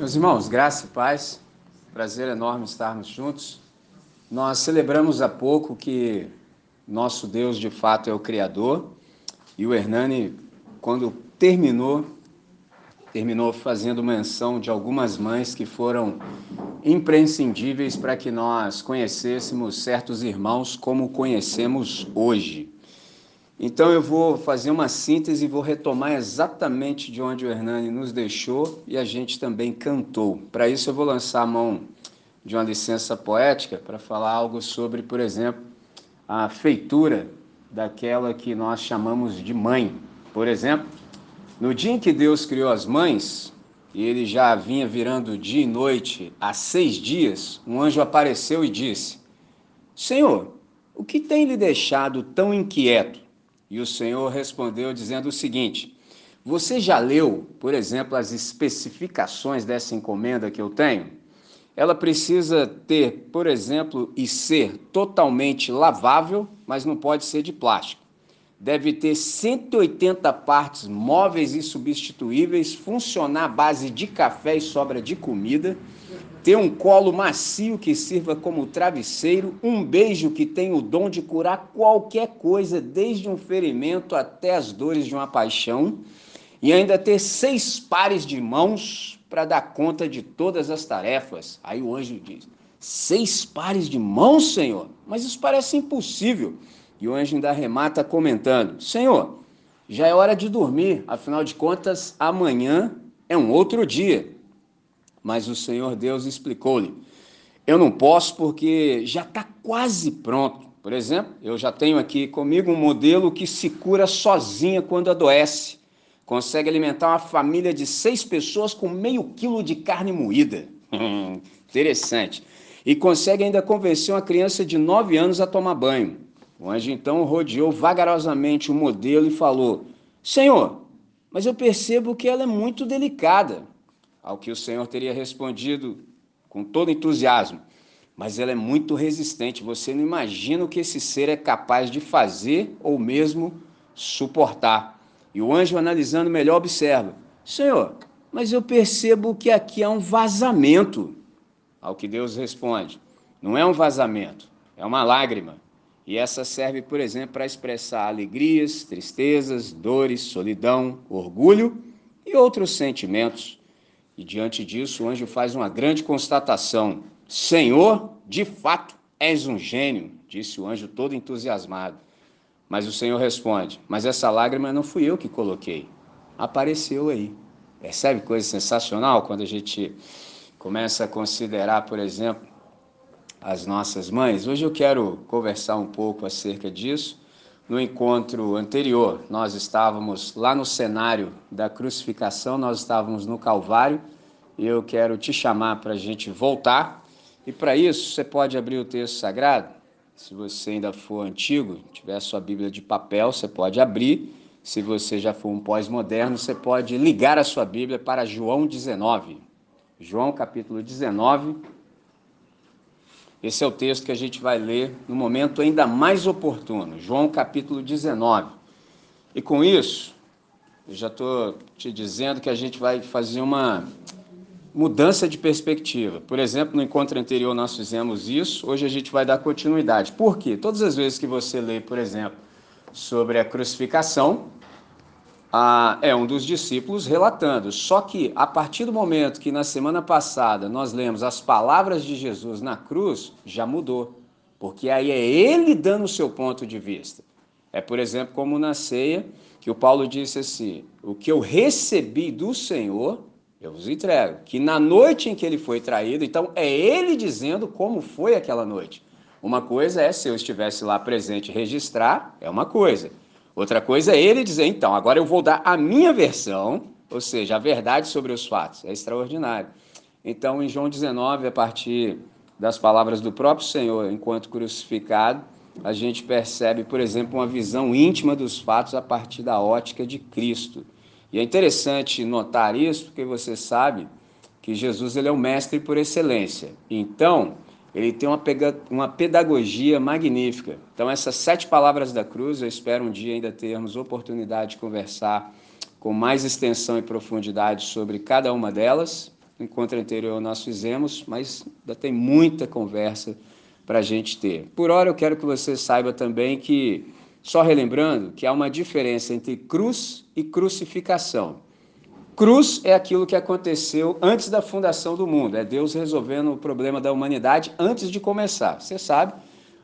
Meus irmãos, graça e paz, prazer enorme estarmos juntos. Nós celebramos há pouco que nosso Deus de fato é o Criador e o Hernani, quando terminou, terminou fazendo menção de algumas mães que foram imprescindíveis para que nós conhecêssemos certos irmãos como conhecemos hoje. Então eu vou fazer uma síntese e vou retomar exatamente de onde o Hernani nos deixou e a gente também cantou. Para isso eu vou lançar a mão de uma licença poética para falar algo sobre, por exemplo, a feitura daquela que nós chamamos de mãe. Por exemplo, no dia em que Deus criou as mães, e ele já vinha virando dia e noite há seis dias, um anjo apareceu e disse: Senhor, o que tem lhe deixado tão inquieto? E o Senhor respondeu dizendo o seguinte: Você já leu, por exemplo, as especificações dessa encomenda que eu tenho? Ela precisa ter, por exemplo, e ser totalmente lavável, mas não pode ser de plástico. Deve ter 180 partes móveis e substituíveis, funcionar à base de café e sobra de comida ter um colo macio que sirva como travesseiro, um beijo que tem o dom de curar qualquer coisa, desde um ferimento até as dores de uma paixão, e ainda ter seis pares de mãos para dar conta de todas as tarefas. Aí o anjo diz: Seis pares de mãos, Senhor? Mas isso parece impossível. E o anjo ainda remata comentando: Senhor, já é hora de dormir, afinal de contas, amanhã é um outro dia. Mas o Senhor Deus explicou-lhe: Eu não posso porque já está quase pronto. Por exemplo, eu já tenho aqui comigo um modelo que se cura sozinha quando adoece. Consegue alimentar uma família de seis pessoas com meio quilo de carne moída. Interessante. E consegue ainda convencer uma criança de nove anos a tomar banho. O anjo então rodeou vagarosamente o modelo e falou: Senhor, mas eu percebo que ela é muito delicada. Ao que o Senhor teria respondido com todo entusiasmo: Mas ela é muito resistente, você não imagina o que esse ser é capaz de fazer ou mesmo suportar. E o anjo, analisando melhor, observa: Senhor, mas eu percebo que aqui há um vazamento. Ao que Deus responde: Não é um vazamento, é uma lágrima. E essa serve, por exemplo, para expressar alegrias, tristezas, dores, solidão, orgulho e outros sentimentos. E diante disso, o anjo faz uma grande constatação: Senhor, de fato, és um gênio, disse o anjo todo entusiasmado. Mas o Senhor responde: Mas essa lágrima não fui eu que coloquei, apareceu aí. Percebe coisa sensacional quando a gente começa a considerar, por exemplo, as nossas mães? Hoje eu quero conversar um pouco acerca disso. No encontro anterior, nós estávamos lá no cenário da crucificação, nós estávamos no Calvário, e eu quero te chamar para a gente voltar. E para isso, você pode abrir o texto sagrado. Se você ainda for antigo, tiver sua Bíblia de papel, você pode abrir. Se você já for um pós-moderno, você pode ligar a sua Bíblia para João 19. João capítulo 19, esse é o texto que a gente vai ler no momento ainda mais oportuno, João capítulo 19. E com isso, eu já estou te dizendo que a gente vai fazer uma mudança de perspectiva. Por exemplo, no encontro anterior nós fizemos isso, hoje a gente vai dar continuidade. Por quê? Todas as vezes que você lê, por exemplo, sobre a crucificação, ah, é um dos discípulos relatando. Só que a partir do momento que na semana passada nós lemos as palavras de Jesus na cruz, já mudou. Porque aí é ele dando o seu ponto de vista. É, por exemplo, como na ceia, que o Paulo disse assim: O que eu recebi do Senhor, eu vos entrego. Que na noite em que ele foi traído, então é ele dizendo como foi aquela noite. Uma coisa é se eu estivesse lá presente registrar, é uma coisa. Outra coisa é ele dizer, então, agora eu vou dar a minha versão, ou seja, a verdade sobre os fatos. É extraordinário. Então, em João 19, a partir das palavras do próprio Senhor, enquanto crucificado, a gente percebe, por exemplo, uma visão íntima dos fatos a partir da ótica de Cristo. E é interessante notar isso, porque você sabe que Jesus ele é o mestre por excelência. Então, ele tem uma, uma pedagogia magnífica. Então, essas sete palavras da cruz, eu espero um dia ainda termos oportunidade de conversar com mais extensão e profundidade sobre cada uma delas. no encontro anterior nós fizemos, mas ainda tem muita conversa para a gente ter. Por hora, eu quero que você saiba também que, só relembrando, que há uma diferença entre cruz e crucificação. Cruz é aquilo que aconteceu antes da fundação do mundo, é Deus resolvendo o problema da humanidade antes de começar. Você sabe,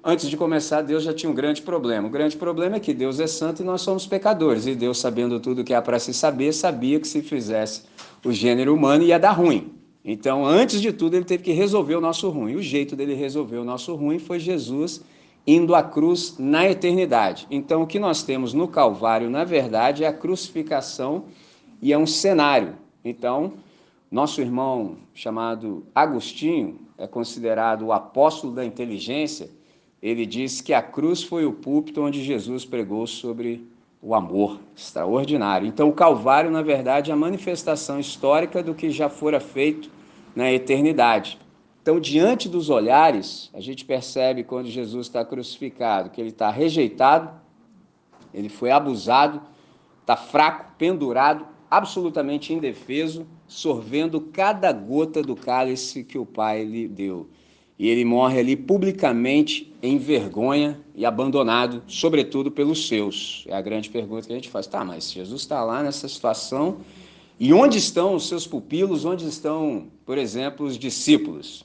antes de começar, Deus já tinha um grande problema. O grande problema é que Deus é santo e nós somos pecadores. E Deus, sabendo tudo que há para se saber, sabia que se fizesse o gênero humano ia dar ruim. Então, antes de tudo, ele teve que resolver o nosso ruim. O jeito dele resolver o nosso ruim foi Jesus indo à cruz na eternidade. Então, o que nós temos no Calvário, na verdade, é a crucificação e é um cenário. Então, nosso irmão chamado Agostinho é considerado o apóstolo da inteligência. Ele diz que a cruz foi o púlpito onde Jesus pregou sobre o amor extraordinário. Então, o Calvário, na verdade, é a manifestação histórica do que já fora feito na eternidade. Então, diante dos olhares, a gente percebe quando Jesus está crucificado que ele está rejeitado, ele foi abusado, está fraco, pendurado, absolutamente indefeso, sorvendo cada gota do cálice que o Pai lhe deu e ele morre ali publicamente em vergonha e abandonado, sobretudo pelos seus. É a grande pergunta que a gente faz. Tá, mas Jesus está lá nessa situação e onde estão os seus pupilos? Onde estão, por exemplo, os discípulos?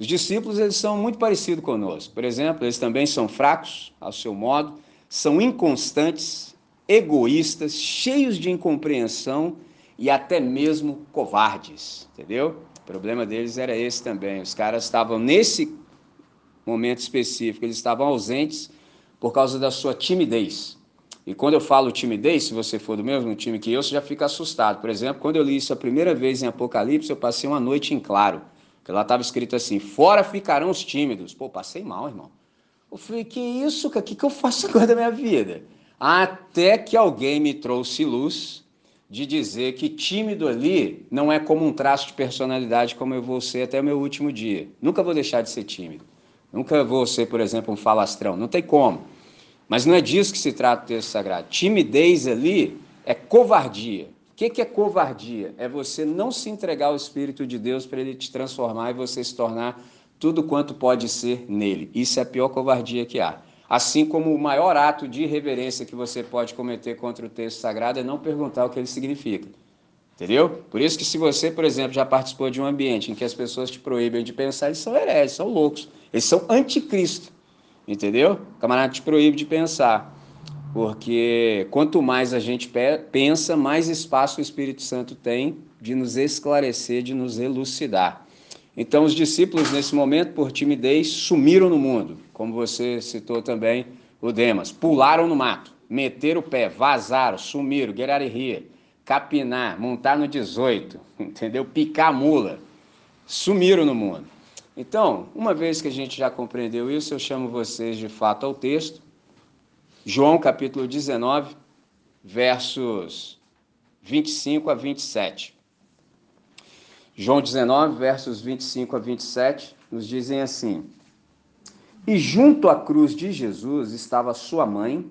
Os discípulos eles são muito parecidos conosco. Por exemplo, eles também são fracos ao seu modo, são inconstantes, egoístas, cheios de incompreensão e até mesmo covardes, entendeu? O problema deles era esse também. Os caras estavam nesse momento específico, eles estavam ausentes por causa da sua timidez. E quando eu falo timidez, se você for do mesmo time que eu, você já fica assustado. Por exemplo, quando eu li isso a primeira vez em Apocalipse, eu passei uma noite em claro. Que lá estava escrito assim: Fora ficarão os tímidos. Pô, passei mal, irmão. Eu falei: Que isso, cara? O que, que eu faço agora da minha vida? Até que alguém me trouxe luz de dizer que tímido ali não é como um traço de personalidade como eu vou ser até o meu último dia. Nunca vou deixar de ser tímido. Nunca vou ser, por exemplo, um falastrão. Não tem como. Mas não é disso que se trata o texto sagrado. Timidez ali é covardia. O que é covardia? É você não se entregar ao Espírito de Deus para ele te transformar e você se tornar tudo quanto pode ser nele. Isso é a pior covardia que há. Assim como o maior ato de irreverência que você pode cometer contra o texto sagrado é não perguntar o que ele significa. Entendeu? Por isso que se você, por exemplo, já participou de um ambiente em que as pessoas te proíbem de pensar, eles são hereges, são loucos. Eles são anticristo. Entendeu? O camarada te proíbe de pensar. Porque quanto mais a gente pensa, mais espaço o Espírito Santo tem de nos esclarecer, de nos elucidar. Então, os discípulos, nesse momento, por timidez, sumiram no mundo, como você citou também o Demas. Pularam no mato, meteram o pé, vazaram, sumiram, guerariria, capinar, montar no 18, entendeu? Picar mula. Sumiram no mundo. Então, uma vez que a gente já compreendeu isso, eu chamo vocês de fato ao texto. João capítulo 19, versos 25 a 27. João 19, versos 25 a 27, nos dizem assim: E junto à cruz de Jesus estava sua mãe,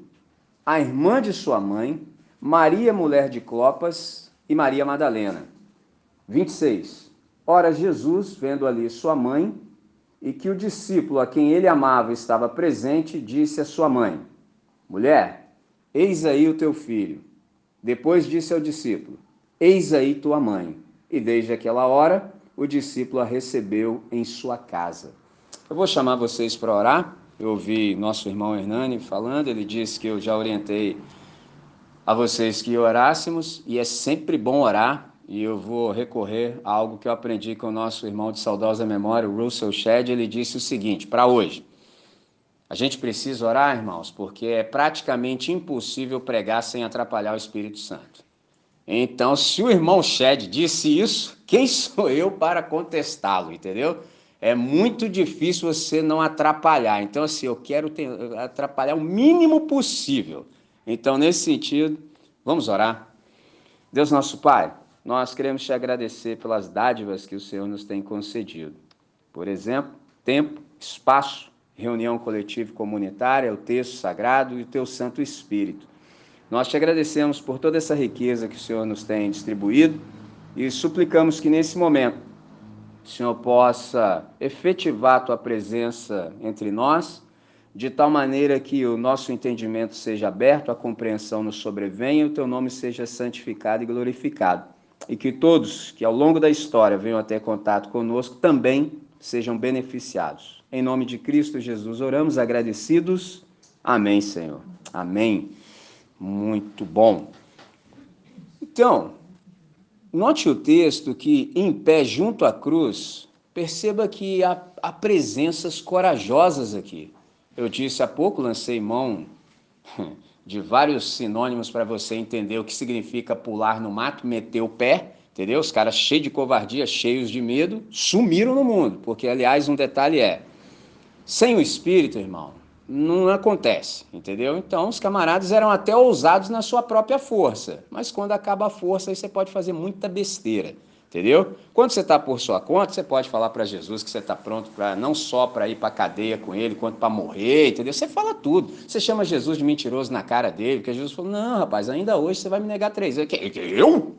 a irmã de sua mãe, Maria, mulher de Clopas, e Maria Madalena. 26. Ora, Jesus, vendo ali sua mãe, e que o discípulo a quem ele amava estava presente, disse à sua mãe: Mulher, eis aí o teu filho. Depois disse ao discípulo: Eis aí tua mãe. E desde aquela hora, o discípulo a recebeu em sua casa. Eu vou chamar vocês para orar. Eu ouvi nosso irmão Hernani falando, ele disse que eu já orientei a vocês que orássemos, e é sempre bom orar, e eu vou recorrer a algo que eu aprendi com o nosso irmão de saudosa memória, o Russell Shedd, ele disse o seguinte, para hoje, a gente precisa orar, irmãos, porque é praticamente impossível pregar sem atrapalhar o Espírito Santo. Então, se o irmão Shed disse isso, quem sou eu para contestá-lo, entendeu? É muito difícil você não atrapalhar. Então, assim, eu quero atrapalhar o mínimo possível. Então, nesse sentido, vamos orar. Deus nosso Pai, nós queremos te agradecer pelas dádivas que o Senhor nos tem concedido. Por exemplo, tempo, espaço, reunião coletiva e comunitária, o texto sagrado e o teu Santo Espírito. Nós te agradecemos por toda essa riqueza que o Senhor nos tem distribuído e suplicamos que nesse momento o Senhor possa efetivar a tua presença entre nós, de tal maneira que o nosso entendimento seja aberto, a compreensão nos sobrevenha o teu nome seja santificado e glorificado. E que todos que ao longo da história venham a ter contato conosco também sejam beneficiados. Em nome de Cristo Jesus oramos agradecidos. Amém, Senhor. Amém. Muito bom. Então, note o texto que, em pé junto à cruz, perceba que há, há presenças corajosas aqui. Eu disse há pouco, lancei mão de vários sinônimos para você entender o que significa pular no mato, meter o pé, entendeu? Os caras cheios de covardia, cheios de medo, sumiram no mundo, porque, aliás, um detalhe é: sem o espírito, irmão, não acontece, entendeu? Então, os camaradas eram até ousados na sua própria força, mas quando acaba a força, aí você pode fazer muita besteira, entendeu? Quando você está por sua conta, você pode falar para Jesus que você está pronto para não só para ir para cadeia com ele, quanto para morrer, entendeu? Você fala tudo. Você chama Jesus de mentiroso na cara dele, porque Jesus falou: não, rapaz, ainda hoje você vai me negar três vezes. Eu?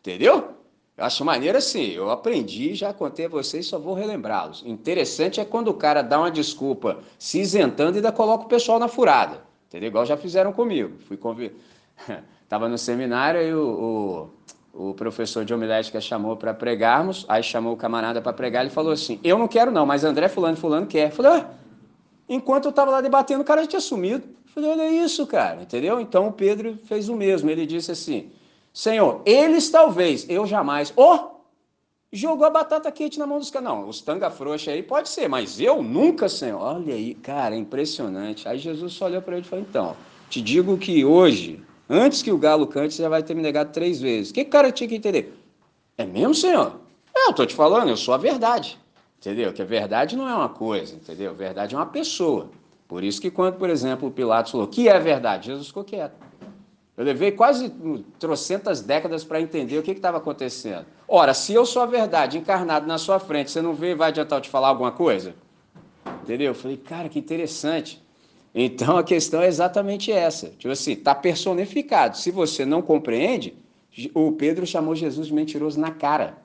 Entendeu? Eu acho maneiro assim, eu aprendi, já contei a vocês, só vou relembrá-los. Interessante é quando o cara dá uma desculpa se isentando e ainda coloca o pessoal na furada. Entendeu? Igual já fizeram comigo. Fui convidado. Estava no seminário e o, o, o, professor de homilética chamou para pregarmos, aí chamou o camarada para pregar, ele falou assim: Eu não quero, não, mas André Fulano Fulano quer. Falei, ah, enquanto eu estava lá debatendo, o cara já tinha sumido. Eu falei, olha isso, cara, entendeu? Então o Pedro fez o mesmo. Ele disse assim. Senhor, eles talvez, eu jamais. Oh, jogou a batata quente na mão dos caras. Não, os tanga frouxa aí pode ser, mas eu nunca, Senhor. Olha aí, cara, é impressionante. Aí Jesus só olhou para ele e falou: então, te digo que hoje, antes que o galo cante, você já vai ter me negado três vezes. O que o cara tinha que entender? É mesmo, Senhor? É, eu tô te falando, eu sou a verdade. Entendeu? Que a verdade não é uma coisa, entendeu? A verdade é uma pessoa. Por isso que quando, por exemplo, Pilatos falou, que é verdade? Jesus ficou quieto. Eu levei quase trocentas décadas para entender o que estava acontecendo. Ora, se eu sou a verdade encarnado na sua frente, você não vê vai adiantar eu te falar alguma coisa? Entendeu? Eu falei, cara, que interessante. Então a questão é exatamente essa. Tipo assim, está personificado. Se você não compreende, o Pedro chamou Jesus de mentiroso na cara.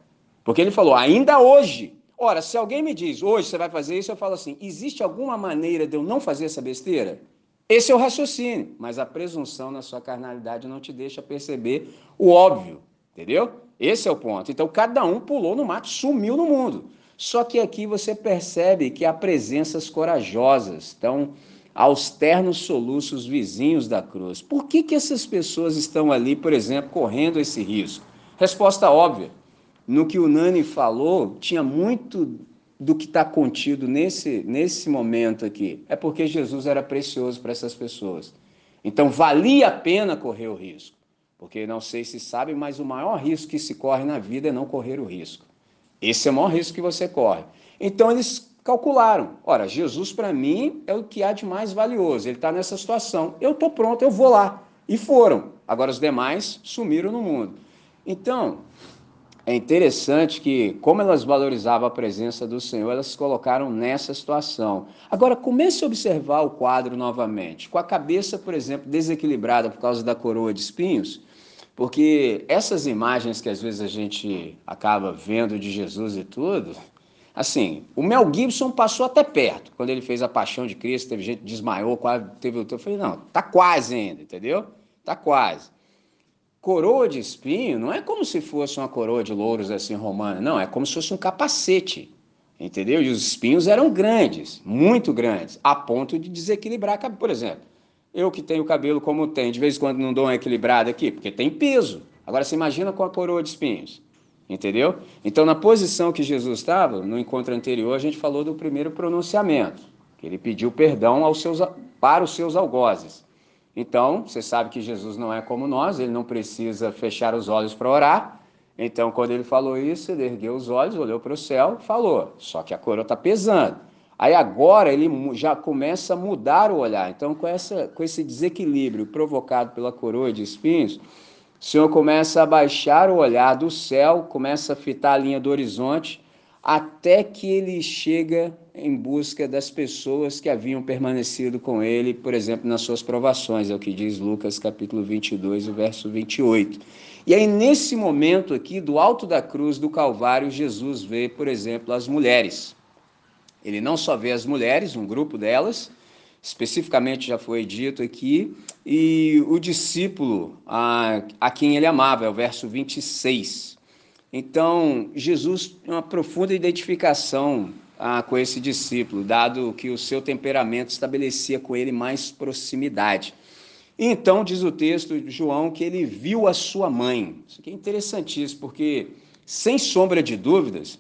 Porque ele falou, ainda hoje. Ora, se alguém me diz, hoje você vai fazer isso, eu falo assim: existe alguma maneira de eu não fazer essa besteira? Esse é o raciocínio, mas a presunção na sua carnalidade não te deixa perceber o óbvio, entendeu? Esse é o ponto. Então cada um pulou no mato, sumiu no mundo. Só que aqui você percebe que há presenças corajosas, estão aos ternos soluços vizinhos da cruz. Por que, que essas pessoas estão ali, por exemplo, correndo esse risco? Resposta óbvia. No que o Nani falou, tinha muito do que está contido nesse, nesse momento aqui é porque Jesus era precioso para essas pessoas. Então valia a pena correr o risco. Porque não sei se sabem, mas o maior risco que se corre na vida é não correr o risco. Esse é o maior risco que você corre. Então eles calcularam: ora, Jesus para mim é o que há de mais valioso. Ele está nessa situação. Eu estou pronto, eu vou lá. E foram. Agora os demais sumiram no mundo. Então, é interessante que, como elas valorizavam a presença do Senhor, elas se colocaram nessa situação. Agora, comece a observar o quadro novamente, com a cabeça, por exemplo, desequilibrada por causa da coroa de espinhos, porque essas imagens que às vezes a gente acaba vendo de Jesus e tudo, assim, o Mel Gibson passou até perto, quando ele fez a Paixão de Cristo, teve gente que desmaiou, quase teve o Eu falei, não, tá quase ainda, entendeu? Tá quase coroa de espinho não é como se fosse uma coroa de louros assim romana, não, é como se fosse um capacete, entendeu? E os espinhos eram grandes, muito grandes, a ponto de desequilibrar, por exemplo, eu que tenho cabelo como tem, de vez em quando não dou uma equilibrada aqui, porque tem peso. Agora você imagina com a coroa de espinhos, entendeu? Então na posição que Jesus estava, no encontro anterior, a gente falou do primeiro pronunciamento, que ele pediu perdão aos seus, para os seus algozes. Então, você sabe que Jesus não é como nós, ele não precisa fechar os olhos para orar. Então, quando ele falou isso, ele ergueu os olhos, olhou para o céu falou. Só que a coroa está pesando. Aí agora ele já começa a mudar o olhar. Então, com, essa, com esse desequilíbrio provocado pela coroa de espinhos, o Senhor começa a baixar o olhar do céu, começa a fitar a linha do horizonte, até que ele chega em busca das pessoas que haviam permanecido com ele, por exemplo, nas suas provações, é o que diz Lucas capítulo 22, o verso 28. E aí, nesse momento aqui, do alto da cruz do Calvário, Jesus vê, por exemplo, as mulheres. Ele não só vê as mulheres, um grupo delas, especificamente já foi dito aqui, e o discípulo a, a quem ele amava, é o verso 26. Então, Jesus tem uma profunda identificação ah, com esse discípulo, dado que o seu temperamento estabelecia com ele mais proximidade. Então, diz o texto de João que ele viu a sua mãe. Isso aqui é interessantíssimo, porque, sem sombra de dúvidas,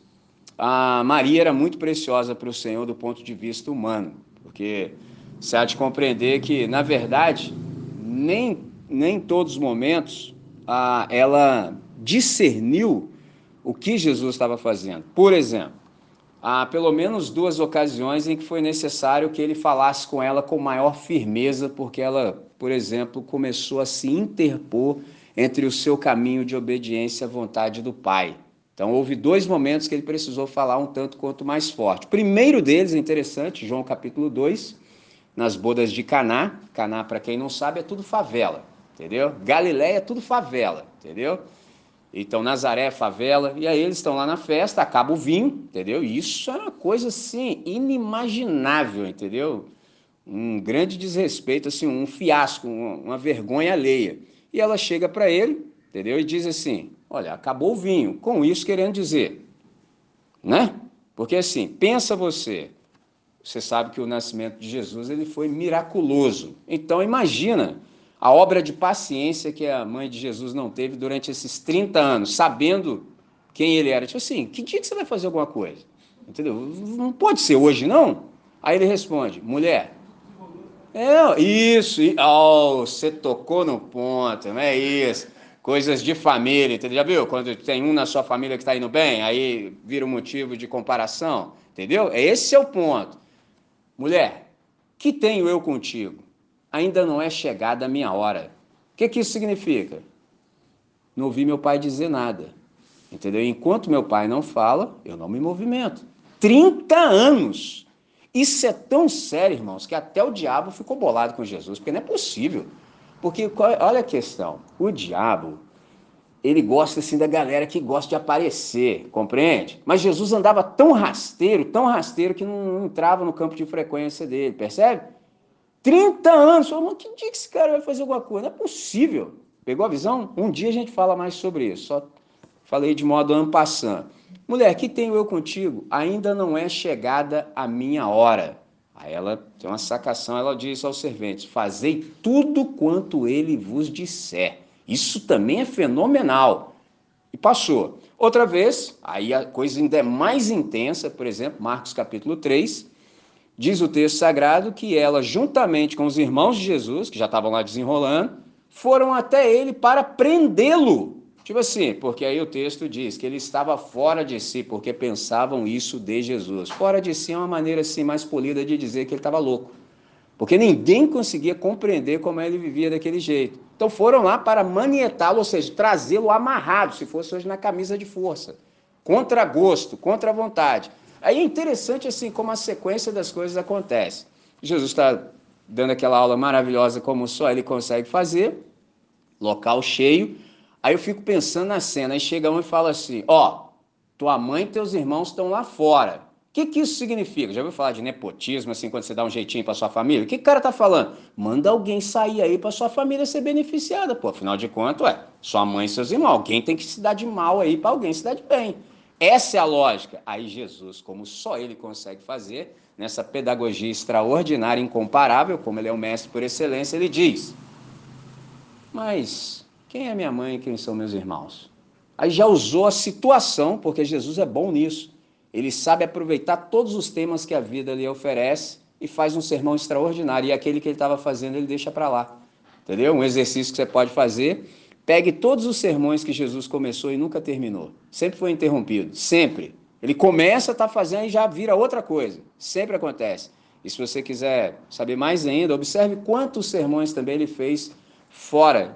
a Maria era muito preciosa para o Senhor do ponto de vista humano, porque você há de compreender que, na verdade, nem, nem em todos os momentos ah, ela discerniu o que Jesus estava fazendo. Por exemplo, há pelo menos duas ocasiões em que foi necessário que ele falasse com ela com maior firmeza, porque ela, por exemplo, começou a se interpor entre o seu caminho de obediência à vontade do Pai. Então, houve dois momentos que ele precisou falar um tanto quanto mais forte. O primeiro deles interessante, João capítulo 2, nas bodas de Caná. Caná, para quem não sabe, é tudo favela, entendeu? Galiléia é tudo favela, entendeu? Então, Nazaré é favela, e aí eles estão lá na festa, acaba o vinho, entendeu? E isso é uma coisa, assim, inimaginável, entendeu? Um grande desrespeito, assim, um fiasco, uma vergonha alheia. E ela chega para ele, entendeu? E diz assim, olha, acabou o vinho. Com isso querendo dizer, né? Porque assim, pensa você, você sabe que o nascimento de Jesus ele foi miraculoso. Então imagina a obra de paciência que a mãe de Jesus não teve durante esses 30 anos, sabendo quem ele era. Tipo assim, que dia que você vai fazer alguma coisa? Entendeu? Não pode ser hoje, não. Aí ele responde, mulher. É, isso, oh, você tocou no ponto, não é isso. Coisas de família, entendeu? Já viu? Quando tem um na sua família que está indo bem, aí vira um motivo de comparação, entendeu? Esse é o ponto. Mulher, que tenho eu contigo? Ainda não é chegada a minha hora. O que, que isso significa? Não ouvi meu pai dizer nada. Entendeu? Enquanto meu pai não fala, eu não me movimento. 30 anos! Isso é tão sério, irmãos, que até o diabo ficou bolado com Jesus, porque não é possível. Porque olha a questão, o diabo, ele gosta assim da galera que gosta de aparecer, compreende? Mas Jesus andava tão rasteiro, tão rasteiro que não entrava no campo de frequência dele, percebe? 30 anos. Falou, que dia que esse cara vai fazer alguma coisa? Não é possível. Pegou a visão? Um dia a gente fala mais sobre isso. Só falei de modo ampassando. Mulher, que tenho eu contigo? Ainda não é chegada a minha hora. Aí ela tem uma sacação, ela diz aos serventes: Fazei tudo quanto ele vos disser. Isso também é fenomenal. E passou. Outra vez, aí a coisa ainda é mais intensa, por exemplo, Marcos capítulo 3, diz o texto sagrado que ela, juntamente com os irmãos de Jesus, que já estavam lá desenrolando, foram até ele para prendê-lo. Tipo assim, porque aí o texto diz que ele estava fora de si, porque pensavam isso de Jesus. Fora de si é uma maneira assim mais polida de dizer que ele estava louco. Porque ninguém conseguia compreender como ele vivia daquele jeito. Então foram lá para manietá-lo, ou seja, trazê-lo amarrado, se fosse hoje na camisa de força. Contra gosto, contra vontade. Aí é interessante assim como a sequência das coisas acontece. Jesus está dando aquela aula maravilhosa como só ele consegue fazer, local cheio. Aí eu fico pensando na cena, aí chega um e fala assim: ó, tua mãe e teus irmãos estão lá fora. O que, que isso significa? Já ouviu falar de nepotismo, assim, quando você dá um jeitinho para sua família? O que, que o cara tá falando? Manda alguém sair aí para sua família ser beneficiada, pô. Afinal de contas, ué, sua mãe e seus irmãos. Alguém tem que se dar de mal aí para alguém se dar de bem. Essa é a lógica. Aí Jesus, como só ele consegue fazer, nessa pedagogia extraordinária, incomparável, como ele é o mestre por excelência, ele diz: Mas quem é minha mãe e quem são meus irmãos? Aí já usou a situação, porque Jesus é bom nisso. Ele sabe aproveitar todos os temas que a vida lhe oferece e faz um sermão extraordinário. E aquele que ele estava fazendo, ele deixa para lá. Entendeu? Um exercício que você pode fazer Pegue todos os sermões que Jesus começou e nunca terminou. Sempre foi interrompido, sempre. Ele começa a estar tá fazendo e já vira outra coisa. Sempre acontece. E se você quiser saber mais ainda, observe quantos sermões também ele fez fora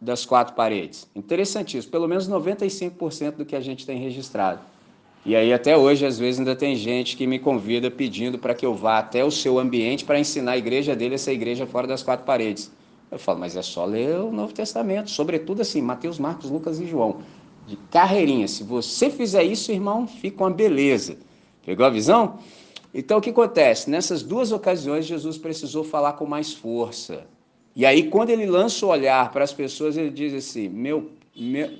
das quatro paredes. Interessantíssimo, pelo menos 95% do que a gente tem registrado. E aí até hoje, às vezes, ainda tem gente que me convida pedindo para que eu vá até o seu ambiente para ensinar a igreja dele, essa igreja fora das quatro paredes. Eu falo, mas é só ler o Novo Testamento, sobretudo assim, Mateus, Marcos, Lucas e João. De carreirinha. Se você fizer isso, irmão, fica uma beleza. Pegou a visão? Então o que acontece? Nessas duas ocasiões, Jesus precisou falar com mais força. E aí, quando ele lança o olhar para as pessoas, ele diz assim: meu,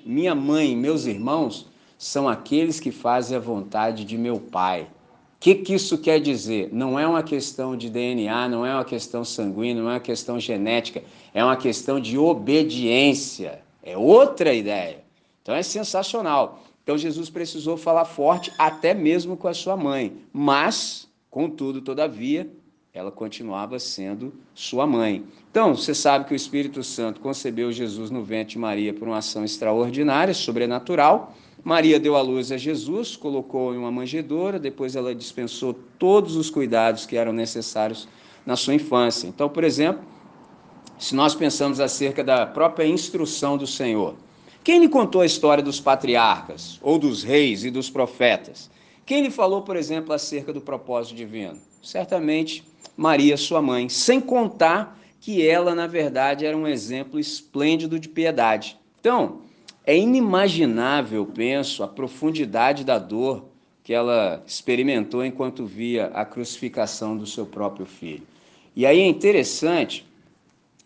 minha mãe, meus irmãos são aqueles que fazem a vontade de meu Pai. Que, que isso quer dizer? Não é uma questão de DNA, não é uma questão sanguínea, não é uma questão genética, é uma questão de obediência. É outra ideia. Então é sensacional. Então Jesus precisou falar forte até mesmo com a sua mãe, mas, contudo, todavia, ela continuava sendo sua mãe. Então, você sabe que o Espírito Santo concebeu Jesus no ventre de Maria por uma ação extraordinária, sobrenatural. Maria deu à luz a Jesus, colocou em uma manjedoura, depois ela dispensou todos os cuidados que eram necessários na sua infância. Então, por exemplo, se nós pensamos acerca da própria instrução do Senhor, quem lhe contou a história dos patriarcas, ou dos reis e dos profetas? Quem lhe falou, por exemplo, acerca do propósito divino? Certamente Maria, sua mãe, sem contar que ela, na verdade, era um exemplo esplêndido de piedade. Então, é inimaginável, penso, a profundidade da dor que ela experimentou enquanto via a crucificação do seu próprio filho. E aí é interessante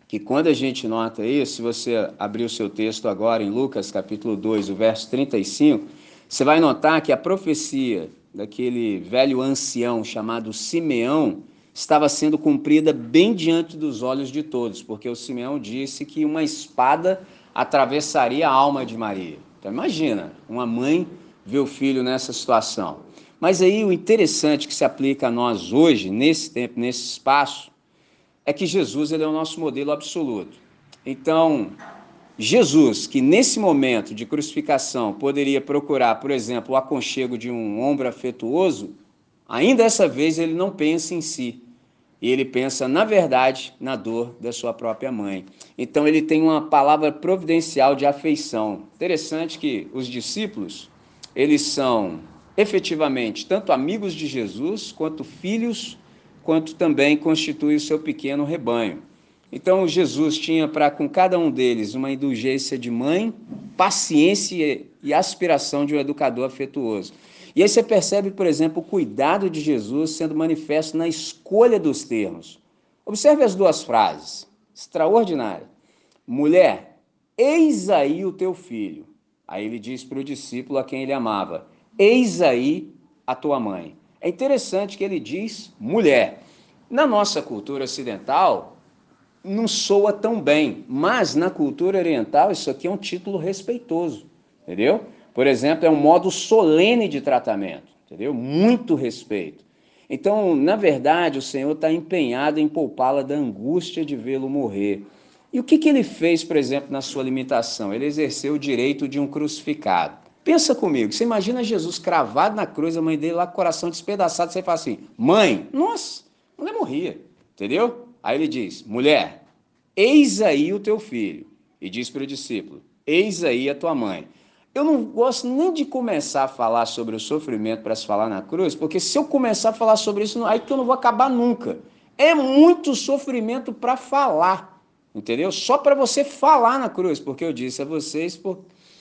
que quando a gente nota isso, se você abrir o seu texto agora em Lucas capítulo 2, o verso 35, você vai notar que a profecia daquele velho ancião chamado Simeão estava sendo cumprida bem diante dos olhos de todos, porque o Simeão disse que uma espada atravessaria a alma de Maria. Então imagina, uma mãe ver o filho nessa situação. Mas aí o interessante que se aplica a nós hoje, nesse tempo, nesse espaço, é que Jesus ele é o nosso modelo absoluto. Então, Jesus, que nesse momento de crucificação poderia procurar, por exemplo, o aconchego de um ombro afetuoso, ainda dessa vez ele não pensa em si, e ele pensa, na verdade, na dor da sua própria mãe. Então ele tem uma palavra providencial de afeição. Interessante que os discípulos, eles são efetivamente tanto amigos de Jesus, quanto filhos, quanto também constituem o seu pequeno rebanho. Então Jesus tinha para com cada um deles uma indulgência de mãe, paciência e aspiração de um educador afetuoso. E aí você percebe, por exemplo, o cuidado de Jesus sendo manifesto na escolha dos termos. Observe as duas frases. Extraordinária. Mulher, eis aí o teu filho. Aí ele diz para o discípulo a quem ele amava: Eis aí a tua mãe. É interessante que ele diz mulher. Na nossa cultura ocidental, não soa tão bem, mas na cultura oriental isso aqui é um título respeitoso, entendeu? Por exemplo, é um modo solene de tratamento, entendeu? Muito respeito. Então, na verdade, o Senhor está empenhado em poupá-la da angústia de vê-lo morrer. E o que, que ele fez, por exemplo, na sua limitação? Ele exerceu o direito de um crucificado. Pensa comigo, você imagina Jesus cravado na cruz, a mãe dele lá com o coração despedaçado, você fala assim, mãe, nossa, a mulher morria, entendeu? Aí ele diz, mulher, eis aí o teu filho. E diz para o discípulo, eis aí a tua mãe. Eu não gosto nem de começar a falar sobre o sofrimento para se falar na cruz, porque se eu começar a falar sobre isso, aí que eu não vou acabar nunca. É muito sofrimento para falar, entendeu? Só para você falar na cruz, porque eu disse a vocês,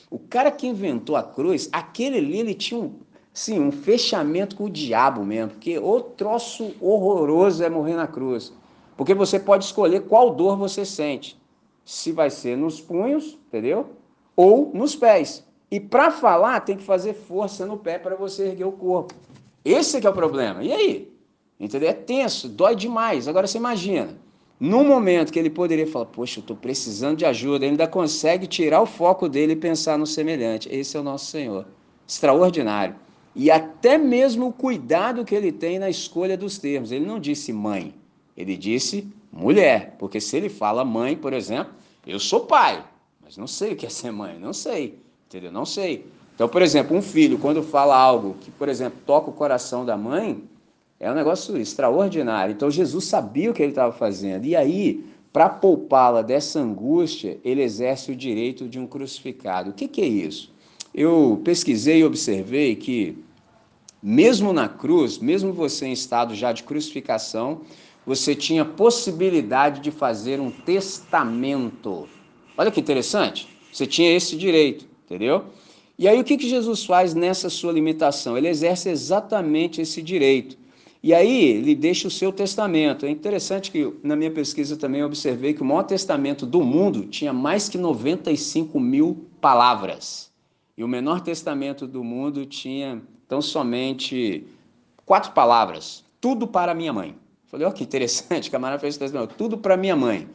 o cara que inventou a cruz, aquele ali, ele tinha um, sim, um fechamento com o diabo mesmo, porque o troço horroroso é morrer na cruz. Porque você pode escolher qual dor você sente. Se vai ser nos punhos, entendeu? Ou nos pés. E para falar, tem que fazer força no pé para você erguer o corpo. Esse é que é o problema. E aí? Entendeu? É tenso, dói demais. Agora você imagina, no momento que ele poderia falar, poxa, eu estou precisando de ajuda, ele ainda consegue tirar o foco dele e pensar no semelhante. Esse é o nosso Senhor. Extraordinário. E até mesmo o cuidado que ele tem na escolha dos termos. Ele não disse mãe, ele disse mulher. Porque se ele fala mãe, por exemplo, eu sou pai, mas não sei o que é ser mãe, não sei. Entendeu? Não sei. Então, por exemplo, um filho, quando fala algo que, por exemplo, toca o coração da mãe, é um negócio extraordinário. Então, Jesus sabia o que ele estava fazendo. E aí, para poupá-la dessa angústia, ele exerce o direito de um crucificado. O que, que é isso? Eu pesquisei e observei que, mesmo na cruz, mesmo você em estado já de crucificação, você tinha possibilidade de fazer um testamento. Olha que interessante. Você tinha esse direito, entendeu? E aí o que, que Jesus faz nessa sua limitação? Ele exerce exatamente esse direito. E aí ele deixa o seu testamento. É interessante que na minha pesquisa também observei que o maior testamento do mundo tinha mais que 95 mil palavras. E o menor testamento do mundo tinha tão somente quatro palavras. Tudo para minha mãe. Falei, ó, que interessante, camarada fez o testamento, tudo para minha mãe.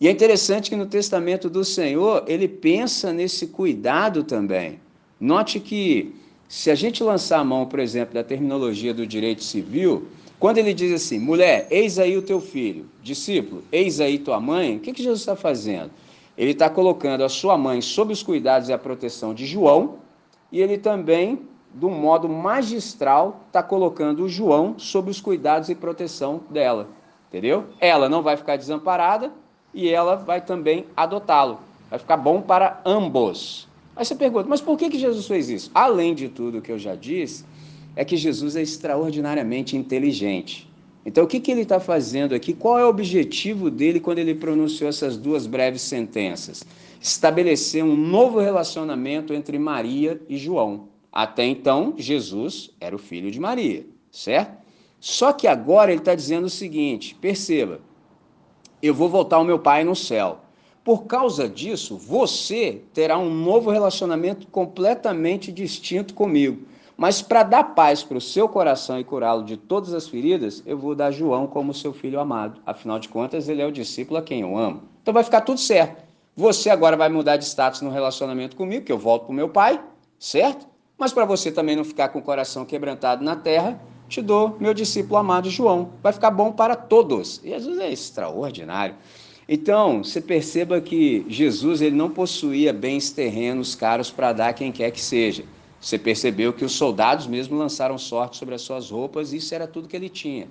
E é interessante que no testamento do Senhor, ele pensa nesse cuidado também. Note que se a gente lançar a mão, por exemplo, da terminologia do direito civil, quando ele diz assim, mulher, eis aí o teu filho, discípulo, eis aí tua mãe, o que, que Jesus está fazendo? Ele está colocando a sua mãe sob os cuidados e a proteção de João, e ele também do modo magistral, está colocando o João sob os cuidados e proteção dela. Entendeu? Ela não vai ficar desamparada e ela vai também adotá-lo. Vai ficar bom para ambos. Aí você pergunta, mas por que, que Jesus fez isso? Além de tudo que eu já disse, é que Jesus é extraordinariamente inteligente. Então, o que, que ele está fazendo aqui? Qual é o objetivo dele quando ele pronunciou essas duas breves sentenças? Estabelecer um novo relacionamento entre Maria e João. Até então, Jesus era o filho de Maria, certo? Só que agora ele está dizendo o seguinte: perceba, eu vou voltar ao meu pai no céu. Por causa disso, você terá um novo relacionamento completamente distinto comigo. Mas para dar paz para o seu coração e curá-lo de todas as feridas, eu vou dar João como seu filho amado. Afinal de contas, ele é o discípulo a quem eu amo. Então vai ficar tudo certo. Você agora vai mudar de status no relacionamento comigo, que eu volto para o meu pai, certo? Mas para você também não ficar com o coração quebrantado na terra, te dou meu discípulo amado João. Vai ficar bom para todos. Jesus é extraordinário. Então, você perceba que Jesus ele não possuía bens terrenos caros para dar a quem quer que seja. Você percebeu que os soldados mesmo lançaram sorte sobre as suas roupas, e isso era tudo que ele tinha.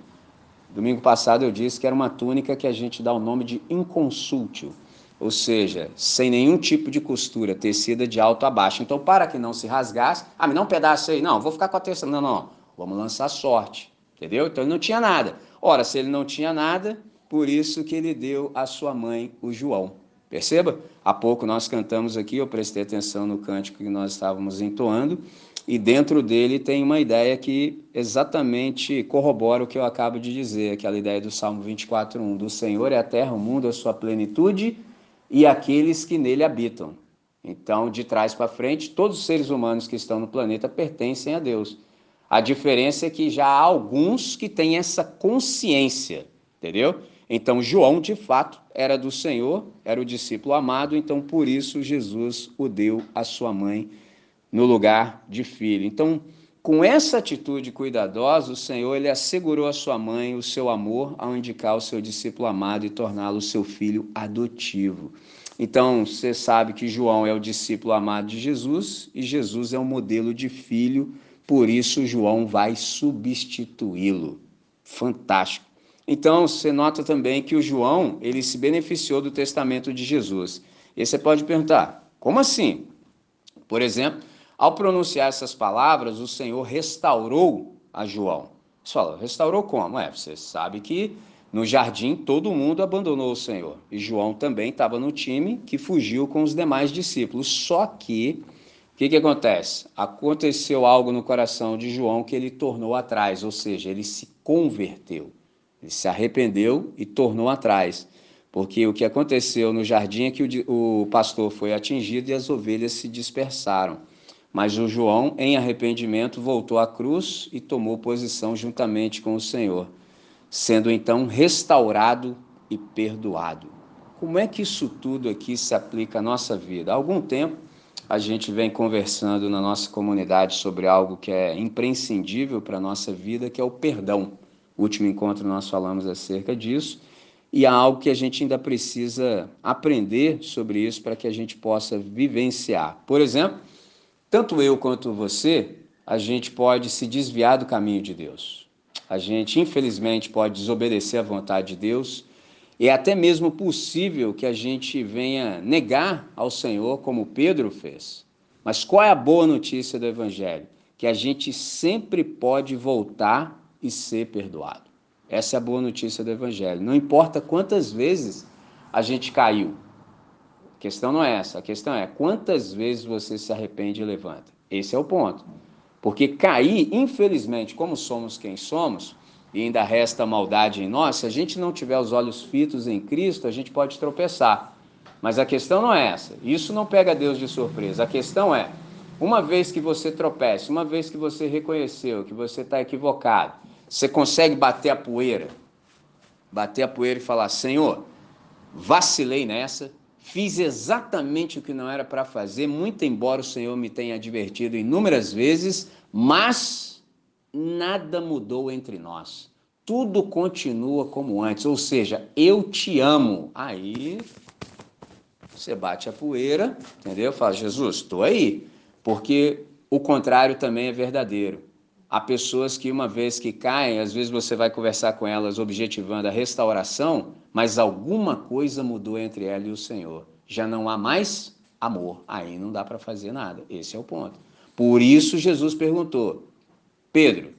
Domingo passado eu disse que era uma túnica que a gente dá o nome de inconsútil ou seja, sem nenhum tipo de costura, tecida de alto a baixo. Então, para que não se rasgasse, ah, me dá um pedaço aí, não, vou ficar com a terça, não, não, vamos lançar sorte, entendeu? Então ele não tinha nada. Ora, se ele não tinha nada, por isso que ele deu à sua mãe o João. Perceba? Há pouco nós cantamos aqui, eu prestei atenção no cântico que nós estávamos entoando, e dentro dele tem uma ideia que exatamente corrobora o que eu acabo de dizer, aquela ideia do Salmo 24:1, do Senhor é a terra, o mundo, a sua plenitude, e aqueles que nele habitam. Então, de trás para frente, todos os seres humanos que estão no planeta pertencem a Deus. A diferença é que já há alguns que têm essa consciência, entendeu? Então, João, de fato, era do Senhor, era o discípulo amado, então por isso Jesus o deu à sua mãe no lugar de filho. Então, com essa atitude cuidadosa, o Senhor ele assegurou à sua mãe o seu amor ao indicar o seu discípulo amado e torná-lo seu filho adotivo. Então, você sabe que João é o discípulo amado de Jesus e Jesus é o modelo de filho, por isso João vai substituí-lo. Fantástico. Então, você nota também que o João, ele se beneficiou do testamento de Jesus. E você pode perguntar, como assim? Por exemplo, ao pronunciar essas palavras, o Senhor restaurou a João. Você fala, restaurou como? É, você sabe que no jardim todo mundo abandonou o Senhor. E João também estava no time que fugiu com os demais discípulos. Só que, que, que acontece? Aconteceu algo no coração de João que ele tornou atrás, ou seja, ele se converteu. Ele se arrependeu e tornou atrás. Porque o que aconteceu no jardim é que o, o pastor foi atingido e as ovelhas se dispersaram. Mas o João, em arrependimento, voltou à cruz e tomou posição juntamente com o Senhor, sendo então restaurado e perdoado. Como é que isso tudo aqui se aplica à nossa vida? Há algum tempo a gente vem conversando na nossa comunidade sobre algo que é imprescindível para a nossa vida, que é o perdão. No último encontro nós falamos acerca disso e há algo que a gente ainda precisa aprender sobre isso para que a gente possa vivenciar. Por exemplo, tanto eu quanto você, a gente pode se desviar do caminho de Deus. A gente, infelizmente, pode desobedecer à vontade de Deus. É até mesmo possível que a gente venha negar ao Senhor, como Pedro fez. Mas qual é a boa notícia do Evangelho? Que a gente sempre pode voltar e ser perdoado. Essa é a boa notícia do Evangelho. Não importa quantas vezes a gente caiu. A questão não é essa. A questão é quantas vezes você se arrepende e levanta. Esse é o ponto. Porque cair, infelizmente, como somos quem somos, e ainda resta maldade em nós, se a gente não tiver os olhos fitos em Cristo, a gente pode tropeçar. Mas a questão não é essa. Isso não pega Deus de surpresa. A questão é, uma vez que você tropece, uma vez que você reconheceu que você está equivocado, você consegue bater a poeira, bater a poeira e falar: Senhor, vacilei nessa, fiz exatamente o que não era para fazer, muito embora o Senhor me tenha advertido inúmeras vezes, mas nada mudou entre nós. Tudo continua como antes, ou seja, eu te amo. Aí você bate a poeira, entendeu? Fala, Jesus, estou aí. Porque o contrário também é verdadeiro. Há pessoas que, uma vez que caem, às vezes você vai conversar com elas objetivando a restauração, mas alguma coisa mudou entre ela e o Senhor. Já não há mais amor. Aí não dá para fazer nada. Esse é o ponto. Por isso Jesus perguntou: Pedro,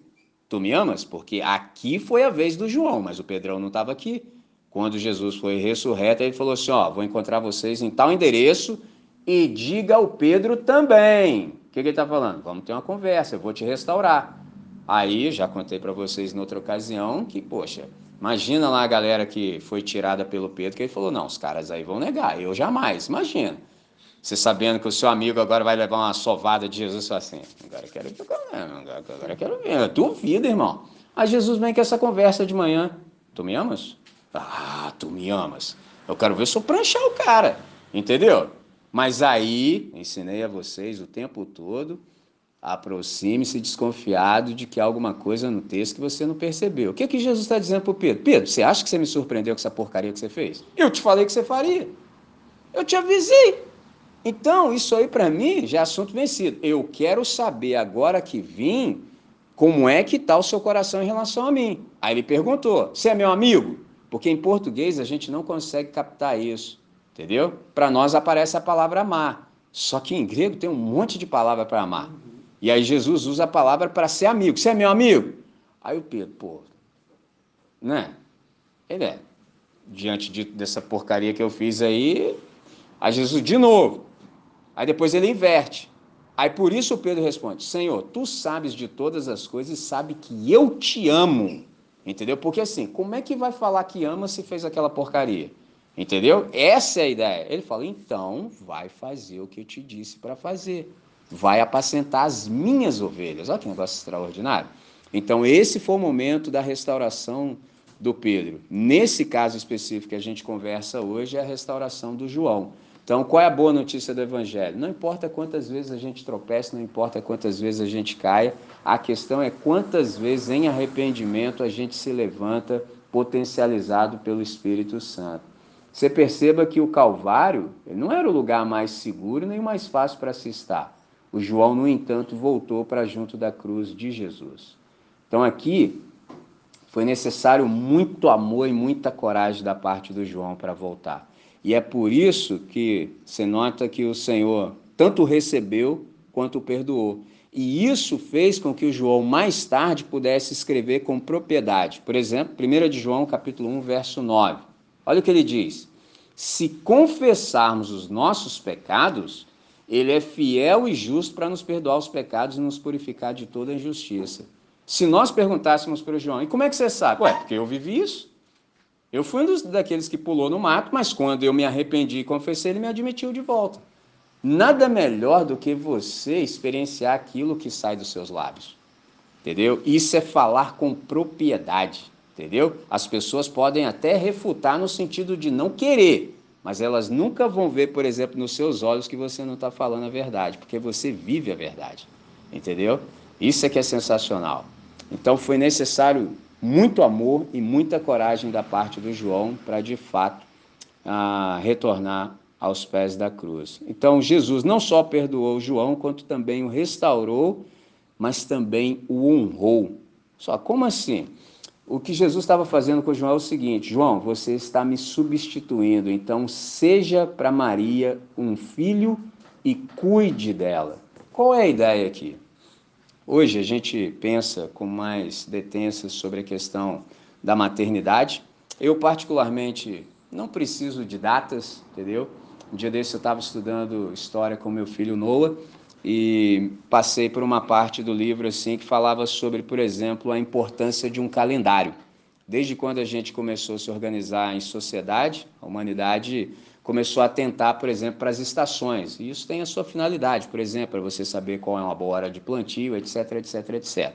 tu me amas? Porque aqui foi a vez do João, mas o Pedrão não estava aqui. Quando Jesus foi ressurreto, ele falou assim: Ó, vou encontrar vocês em tal endereço e diga ao Pedro também. O que, que ele está falando? Vamos ter uma conversa, eu vou te restaurar. Aí, já contei para vocês em outra ocasião que, poxa, imagina lá a galera que foi tirada pelo Pedro, que ele falou: não, os caras aí vão negar, eu jamais. Imagina. Você sabendo que o seu amigo agora vai levar uma sovada de Jesus, assim, agora eu quero ver, agora eu quero ver, duvido, irmão. Aí Jesus vem com essa conversa de manhã, tu me amas? Ah, tu me amas. Eu quero ver se eu pranchar o cara, entendeu? Mas aí, ensinei a vocês o tempo todo, aproxime-se desconfiado de que há alguma coisa no texto que você não percebeu. O que, é que Jesus está dizendo para o Pedro? Pedro, você acha que você me surpreendeu com essa porcaria que você fez? Eu te falei que você faria. Eu te avisei. Então, isso aí para mim já é assunto vencido. Eu quero saber agora que vim, como é que está o seu coração em relação a mim. Aí ele perguntou: Você é meu amigo? Porque em português a gente não consegue captar isso, entendeu? Para nós aparece a palavra amar. Só que em grego tem um monte de palavra para amar. E aí Jesus usa a palavra para ser amigo. Você é meu amigo? Aí o Pedro, pô, né? Ele é. Diante de, dessa porcaria que eu fiz aí, a Jesus de novo. Aí depois ele inverte. Aí por isso Pedro responde: Senhor, tu sabes de todas as coisas e sabe que eu te amo. Entendeu? Porque assim, como é que vai falar que ama se fez aquela porcaria? Entendeu? Essa é a ideia. Ele fala: então vai fazer o que eu te disse para fazer. Vai apacentar as minhas ovelhas. Olha que negócio extraordinário. Então, esse foi o momento da restauração do Pedro. Nesse caso específico que a gente conversa hoje, é a restauração do João. Então, qual é a boa notícia do Evangelho? Não importa quantas vezes a gente tropece, não importa quantas vezes a gente caia, a questão é quantas vezes em arrependimento a gente se levanta potencializado pelo Espírito Santo. Você perceba que o Calvário não era o lugar mais seguro nem mais fácil para se estar. O João, no entanto, voltou para junto da cruz de Jesus. Então, aqui foi necessário muito amor e muita coragem da parte do João para voltar. E é por isso que você nota que o Senhor tanto recebeu quanto perdoou. E isso fez com que o João mais tarde pudesse escrever com propriedade. Por exemplo, 1 de João, capítulo 1, verso 9. Olha o que ele diz: Se confessarmos os nossos pecados, ele é fiel e justo para nos perdoar os pecados e nos purificar de toda injustiça. Se nós perguntássemos para o João, e como é que você sabe? Ué, porque eu vivi isso. Eu fui um dos, daqueles que pulou no mato, mas quando eu me arrependi e confessei, ele me admitiu de volta. Nada melhor do que você experienciar aquilo que sai dos seus lábios. Entendeu? Isso é falar com propriedade. Entendeu? As pessoas podem até refutar no sentido de não querer, mas elas nunca vão ver, por exemplo, nos seus olhos que você não está falando a verdade, porque você vive a verdade. Entendeu? Isso é que é sensacional. Então foi necessário muito amor e muita coragem da parte do João para de fato ah, retornar aos pés da cruz. Então Jesus não só perdoou João, quanto também o restaurou, mas também o honrou. Só como assim? O que Jesus estava fazendo com João é o seguinte: João, você está me substituindo, então seja para Maria um filho e cuide dela. Qual é a ideia aqui? Hoje a gente pensa com mais detença sobre a questão da maternidade. Eu, particularmente, não preciso de datas, entendeu? Um dia desse eu estava estudando história com meu filho Noah e passei por uma parte do livro assim que falava sobre, por exemplo, a importância de um calendário. Desde quando a gente começou a se organizar em sociedade, a humanidade começou a atentar, por exemplo, para as estações. E isso tem a sua finalidade, por exemplo, para você saber qual é uma boa hora de plantio, etc, etc, etc.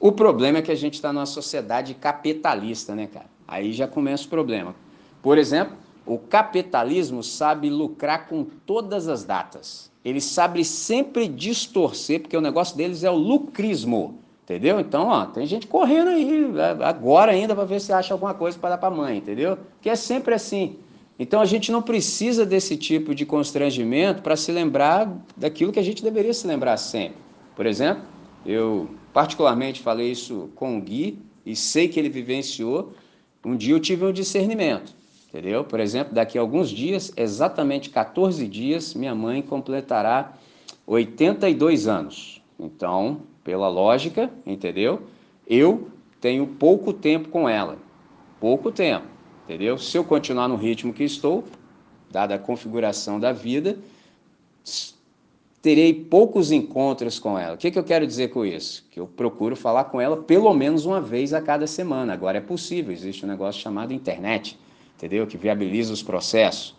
O problema é que a gente está numa sociedade capitalista, né, cara? Aí já começa o problema. Por exemplo, o capitalismo sabe lucrar com todas as datas. Ele sabe sempre distorcer, porque o negócio deles é o lucrismo. Entendeu? Então, ó, tem gente correndo aí agora ainda para ver se acha alguma coisa para dar para a mãe, entendeu? Que é sempre assim. Então a gente não precisa desse tipo de constrangimento para se lembrar daquilo que a gente deveria se lembrar sempre. Por exemplo, eu particularmente falei isso com o Gui e sei que ele vivenciou. Um dia eu tive um discernimento, entendeu? Por exemplo, daqui a alguns dias, exatamente 14 dias, minha mãe completará 82 anos. Então, pela lógica, entendeu? Eu tenho pouco tempo com ela. Pouco tempo entendeu? Se eu continuar no ritmo que estou, dada a configuração da vida, terei poucos encontros com ela. O que, que eu quero dizer com isso? Que eu procuro falar com ela pelo menos uma vez a cada semana. Agora é possível, existe um negócio chamado internet, entendeu? Que viabiliza os processos,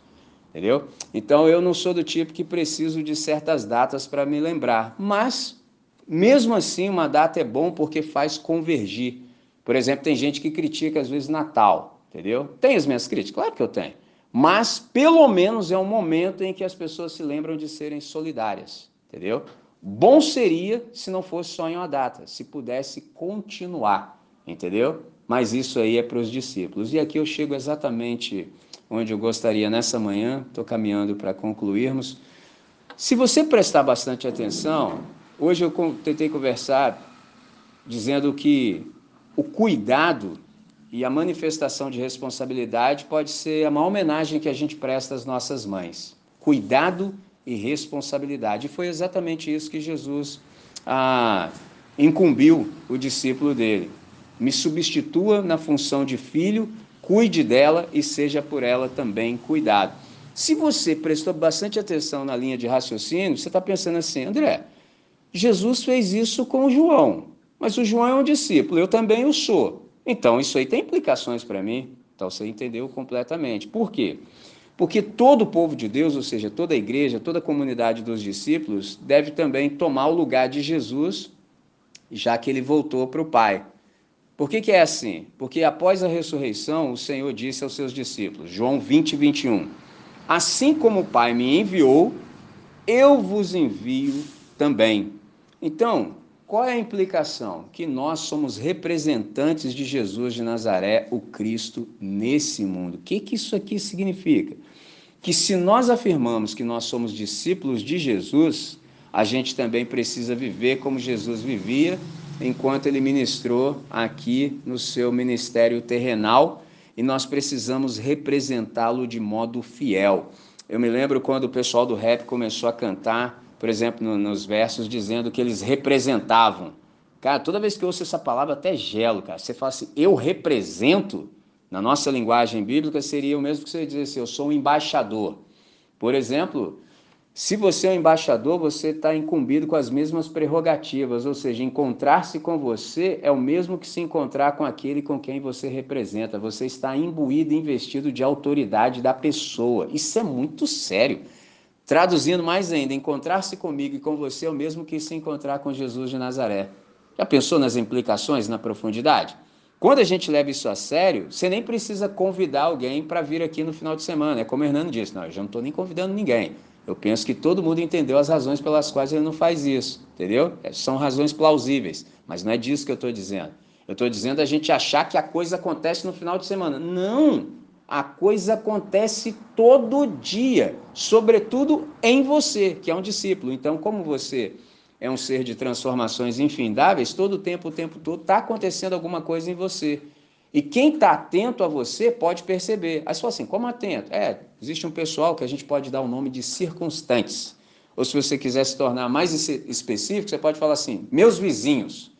entendeu? Então eu não sou do tipo que preciso de certas datas para me lembrar, mas mesmo assim uma data é bom porque faz convergir. Por exemplo, tem gente que critica às vezes Natal entendeu? Tem as minhas críticas? Claro que eu tenho. Mas, pelo menos, é um momento em que as pessoas se lembram de serem solidárias, entendeu? Bom seria se não fosse só em uma data, se pudesse continuar, entendeu? Mas isso aí é para os discípulos. E aqui eu chego exatamente onde eu gostaria nessa manhã, estou caminhando para concluirmos. Se você prestar bastante atenção, hoje eu tentei conversar dizendo que o cuidado e a manifestação de responsabilidade pode ser a maior homenagem que a gente presta às nossas mães. Cuidado e responsabilidade. E foi exatamente isso que Jesus ah, incumbiu o discípulo dele. Me substitua na função de filho, cuide dela e seja por ela também cuidado. Se você prestou bastante atenção na linha de raciocínio, você está pensando assim, André, Jesus fez isso com o João, mas o João é um discípulo, eu também o sou. Então, isso aí tem implicações para mim. Então, você entendeu completamente. Por quê? Porque todo o povo de Deus, ou seja, toda a igreja, toda a comunidade dos discípulos, deve também tomar o lugar de Jesus, já que ele voltou para o Pai. Por que, que é assim? Porque após a ressurreição, o Senhor disse aos seus discípulos, João 20, 21, Assim como o Pai me enviou, eu vos envio também. Então, qual é a implicação? Que nós somos representantes de Jesus de Nazaré, o Cristo, nesse mundo. O que, que isso aqui significa? Que se nós afirmamos que nós somos discípulos de Jesus, a gente também precisa viver como Jesus vivia enquanto ele ministrou aqui no seu ministério terrenal e nós precisamos representá-lo de modo fiel. Eu me lembro quando o pessoal do rap começou a cantar por exemplo, no, nos versos dizendo que eles representavam. Cara, toda vez que eu ouço essa palavra, até gelo, cara. Você fala assim, eu represento, na nossa linguagem bíblica, seria o mesmo que você dizer assim, eu sou um embaixador. Por exemplo, se você é um embaixador, você está incumbido com as mesmas prerrogativas, ou seja, encontrar-se com você é o mesmo que se encontrar com aquele com quem você representa. Você está imbuído e investido de autoridade da pessoa. Isso é muito sério. Traduzindo mais ainda, encontrar-se comigo e com você é o mesmo que se encontrar com Jesus de Nazaré. Já pensou nas implicações, na profundidade? Quando a gente leva isso a sério, você nem precisa convidar alguém para vir aqui no final de semana. É como o Hernando disse, não, eu já não estou nem convidando ninguém. Eu penso que todo mundo entendeu as razões pelas quais ele não faz isso, entendeu? É, são razões plausíveis, mas não é disso que eu estou dizendo. Eu estou dizendo a gente achar que a coisa acontece no final de semana. Não! A coisa acontece todo dia, sobretudo em você, que é um discípulo. Então, como você é um ser de transformações infindáveis, todo o tempo, o tempo todo, está acontecendo alguma coisa em você. E quem está atento a você pode perceber. Aí você fala assim, como atento? É, existe um pessoal que a gente pode dar o nome de circunstantes. Ou se você quiser se tornar mais específico, você pode falar assim, meus vizinhos.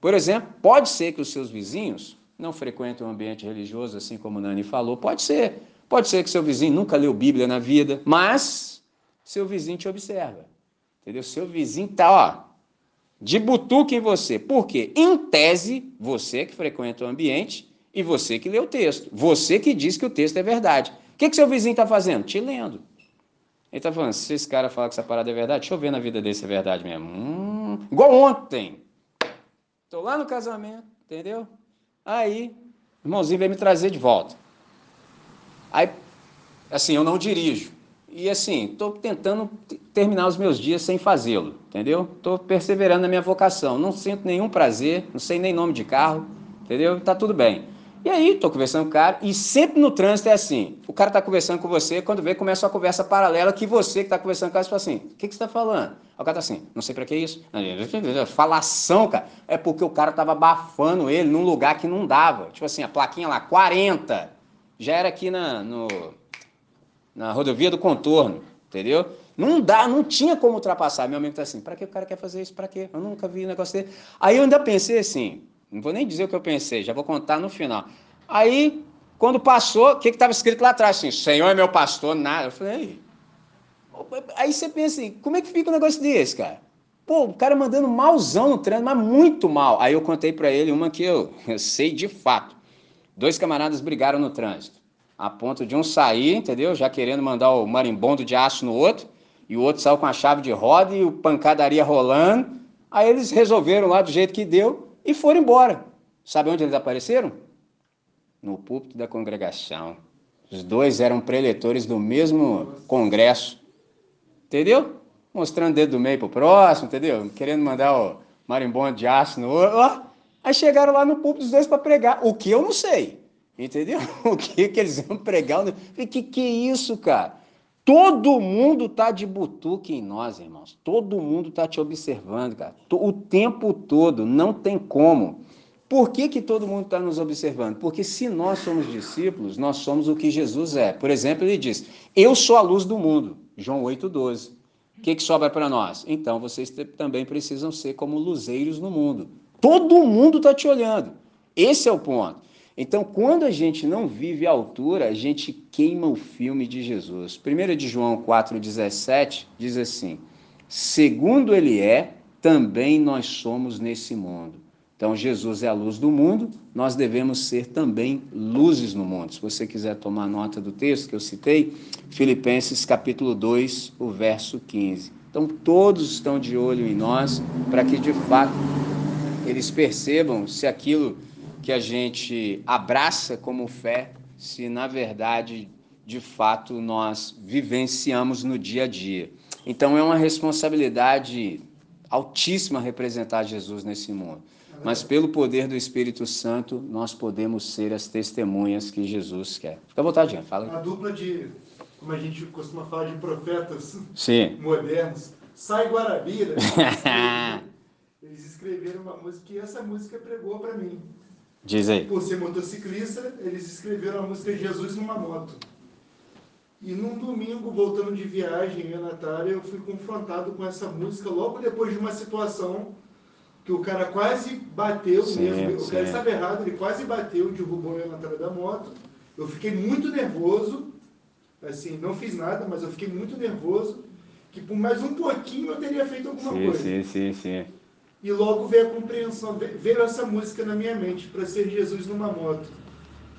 Por exemplo, pode ser que os seus vizinhos não frequenta um ambiente religioso, assim como o Nani falou. Pode ser. Pode ser que seu vizinho nunca leu Bíblia na vida, mas seu vizinho te observa. Entendeu? Seu vizinho tá, ó, de butuca em você. Por quê? Em tese, você que frequenta o ambiente e você que lê o texto. Você que diz que o texto é verdade. O que, que seu vizinho está fazendo? Te lendo. Ele está falando, se esse cara falar que essa parada é verdade, deixa eu ver na vida dele se é verdade mesmo. Hum, igual ontem. Estou lá no casamento, entendeu? Aí, o irmãozinho veio me trazer de volta. Aí, assim, eu não dirijo. E assim, estou tentando terminar os meus dias sem fazê-lo, entendeu? Estou perseverando na minha vocação. Não sinto nenhum prazer, não sei nem nome de carro, entendeu? Está tudo bem. E aí, estou conversando com o cara, e sempre no trânsito é assim: o cara está conversando com você, quando vê, começa uma conversa paralela que você que está conversando com o cara fala assim: o que, que você está falando? O cara está assim: não sei para que isso. Falação, cara. É porque o cara estava abafando ele num lugar que não dava. Tipo assim, a plaquinha lá, 40. Já era aqui na, no, na rodovia do contorno, entendeu? Não dá, não tinha como ultrapassar. Meu amigo está assim: para que o cara quer fazer isso? Para quê? Eu nunca vi um negócio dele. Aí eu ainda pensei assim: não vou nem dizer o que eu pensei, já vou contar no final. Aí, quando passou, o que estava escrito lá atrás? Assim, Senhor é meu pastor, nada. Eu falei, aí você pensa assim, como é que fica um negócio desse, cara? Pô, o cara mandando malzão no trânsito, mas muito mal. Aí eu contei para ele uma que eu, eu sei de fato. Dois camaradas brigaram no trânsito, a ponto de um sair, entendeu? Já querendo mandar o marimbondo de aço no outro, e o outro saiu com a chave de roda e o pancadaria rolando. Aí eles resolveram lá do jeito que deu, e foram embora. Sabe onde eles apareceram? No púlpito da congregação. Os dois eram preletores do mesmo congresso. Entendeu? Mostrando o dedo do meio pro próximo, entendeu? Querendo mandar o marimbondo de aço no outro. Aí chegaram lá no púlpito os dois para pregar. O que eu não sei. Entendeu? O que, que eles iam pregar? O que, que é isso, cara? Todo mundo tá de butuque em nós, irmãos. Todo mundo tá te observando, cara. O tempo todo, não tem como. Por que, que todo mundo está nos observando? Porque se nós somos discípulos, nós somos o que Jesus é. Por exemplo, ele diz: Eu sou a luz do mundo. João 8,12. O que, que sobra para nós? Então vocês também precisam ser como luzeiros no mundo. Todo mundo está te olhando. Esse é o ponto. Então, quando a gente não vive à altura, a gente queima o filme de Jesus. 1 de João 4,17 diz assim: Segundo ele é, também nós somos nesse mundo. Então, Jesus é a luz do mundo, nós devemos ser também luzes no mundo. Se você quiser tomar nota do texto que eu citei, Filipenses capítulo 2, o verso 15. Então, todos estão de olho em nós para que, de fato, eles percebam se aquilo que a gente abraça como fé, se na verdade, de fato, nós vivenciamos no dia a dia. Então é uma responsabilidade altíssima representar Jesus nesse mundo. Mas pelo poder do Espírito Santo, nós podemos ser as testemunhas que Jesus quer. Fica à vontade, Jean. fala. A dupla de, como a gente costuma falar de profetas Sim. modernos, Sai Guarabira, eles escreveram uma música que essa música pregou para mim. Diz aí. Por ser motociclista, eles escreveram a música Jesus numa moto. E num domingo, voltando de viagem, eu e a Natália, eu fui confrontado com essa música logo depois de uma situação que o cara quase bateu sim, mesmo. Sim. O cara estava errado, ele quase bateu, derrubou eu a Natália da moto. Eu fiquei muito nervoso, assim, não fiz nada, mas eu fiquei muito nervoso, que por mais um pouquinho eu teria feito alguma sim, coisa. Sim, sim, sim. E logo veio a compreensão, veio essa música na minha mente, para ser Jesus numa moto.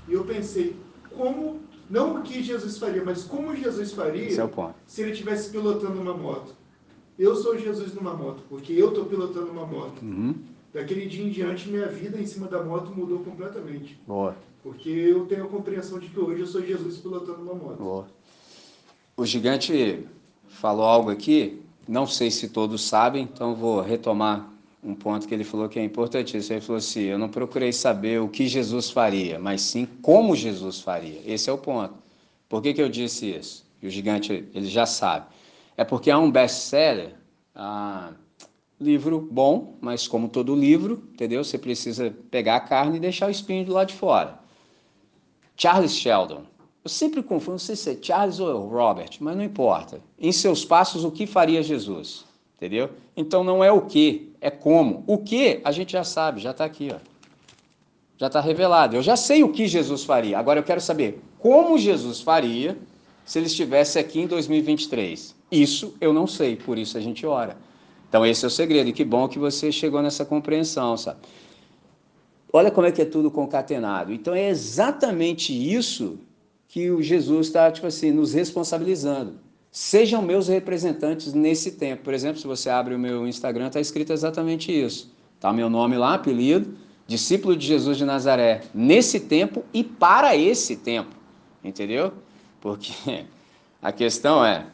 E eu pensei, como, não o que Jesus faria, mas como Jesus faria é se ele estivesse pilotando uma moto. Eu sou Jesus numa moto, porque eu estou pilotando uma moto. Uhum. Daquele dia em diante, minha vida em cima da moto mudou completamente. Boa. Porque eu tenho a compreensão de que hoje eu sou Jesus pilotando uma moto. Boa. O gigante falou algo aqui, não sei se todos sabem, então vou retomar um ponto que ele falou que é importantíssimo. Ele falou assim: Eu não procurei saber o que Jesus faria, mas sim como Jesus faria. Esse é o ponto. Por que, que eu disse isso? E o gigante ele já sabe. É porque há um best-seller, ah, livro bom, mas como todo livro, entendeu? Você precisa pegar a carne e deixar o espinho do lado de fora. Charles Sheldon. Eu sempre confundo, não sei se é Charles ou Robert, mas não importa. Em seus passos, o que faria Jesus? Entendeu? Então não é o que, é como. O que a gente já sabe, já está aqui. Ó. Já está revelado. Eu já sei o que Jesus faria. Agora eu quero saber como Jesus faria se ele estivesse aqui em 2023. Isso eu não sei, por isso a gente ora. Então esse é o segredo. E que bom que você chegou nessa compreensão, sabe? Olha como é que é tudo concatenado. Então é exatamente isso que o Jesus está, tipo assim, nos responsabilizando. Sejam meus representantes nesse tempo. Por exemplo, se você abre o meu Instagram, está escrito exatamente isso. Está meu nome lá, apelido, discípulo de Jesus de Nazaré, nesse tempo e para esse tempo. Entendeu? Porque a questão é,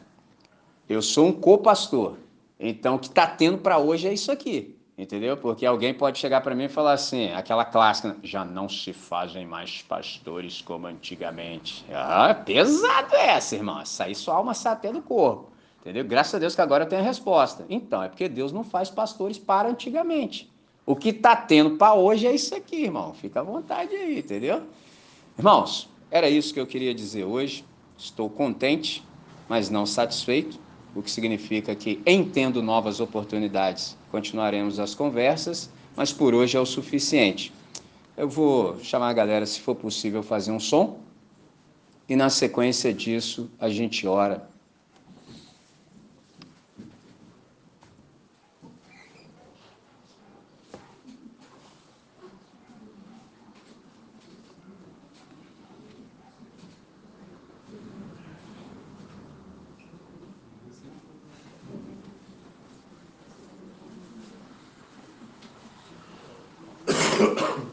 eu sou um co-pastor, então o que está tendo para hoje é isso aqui. Entendeu? Porque alguém pode chegar para mim e falar assim, aquela clássica, já não se fazem mais pastores como antigamente. Ah, pesado essa, irmão. Aí sua alma sai até do corpo. Entendeu? Graças a Deus que agora eu tenho a resposta. Então, é porque Deus não faz pastores para antigamente. O que está tendo para hoje é isso aqui, irmão. Fica à vontade aí, entendeu? Irmãos, era isso que eu queria dizer hoje. Estou contente, mas não satisfeito o que significa que, entendo novas oportunidades, continuaremos as conversas, mas por hoje é o suficiente. Eu vou chamar a galera, se for possível, fazer um som, e na sequência disso a gente ora ハハハ!